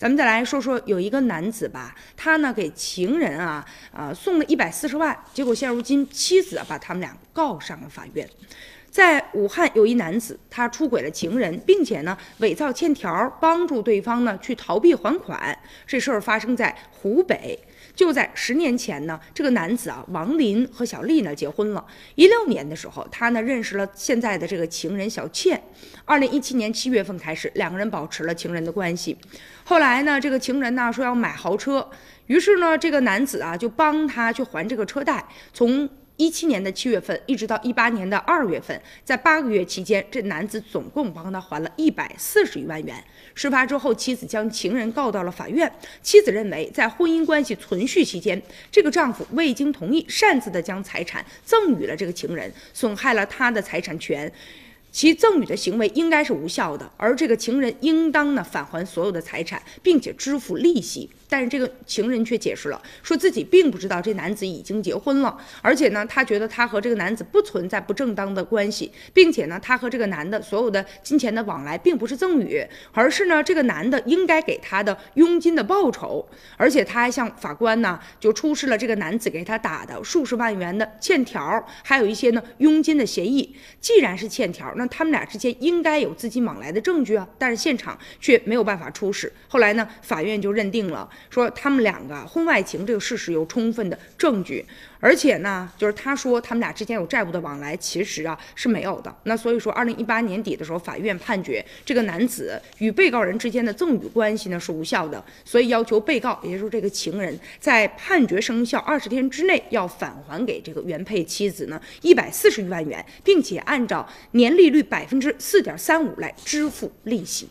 咱们再来说说有一个男子吧，他呢给情人啊啊送了一百四十万，结果现如今妻子把他们俩告上了法院。在武汉有一男子，他出轨了情人，并且呢伪造欠条，帮助对方呢去逃避还款。这事儿发生在湖北。就在十年前呢，这个男子啊，王林和小丽呢结婚了。一六年的时候，他呢认识了现在的这个情人小倩。二零一七年七月份开始，两个人保持了情人的关系。后来呢，这个情人呢说要买豪车，于是呢，这个男子啊就帮他去还这个车贷。从一七年的七月份，一直到一八年的二月份，在八个月期间，这男子总共帮他还了一百四十余万元。事发之后，妻子将情人告到了法院。妻子认为，在婚姻关系存续期间，这个丈夫未经同意擅自的将财产赠与了这个情人，损害了他的财产权。其赠与的行为应该是无效的，而这个情人应当呢返还所有的财产，并且支付利息。但是这个情人却解释了，说自己并不知道这男子已经结婚了，而且呢，他觉得他和这个男子不存在不正当的关系，并且呢，他和这个男的所有的金钱的往来并不是赠与，而是呢，这个男的应该给他的佣金的报酬。而且他还向法官呢就出示了这个男子给他打的数十万元的欠条，还有一些呢佣金的协议。既然是欠条，那他们俩之间应该有资金往来的证据啊，但是现场却没有办法出示。后来呢，法院就认定了，说他们两个婚外情这个事实有充分的证据。而且呢，就是他说他们俩之间有债务的往来，其实啊是没有的。那所以说，二零一八年底的时候，法院判决这个男子与被告人之间的赠与关系呢是无效的，所以要求被告，也就是这个情人，在判决生效二十天之内要返还给这个原配妻子呢一百四十余万元，并且按照年利率百分之四点三五来支付利息。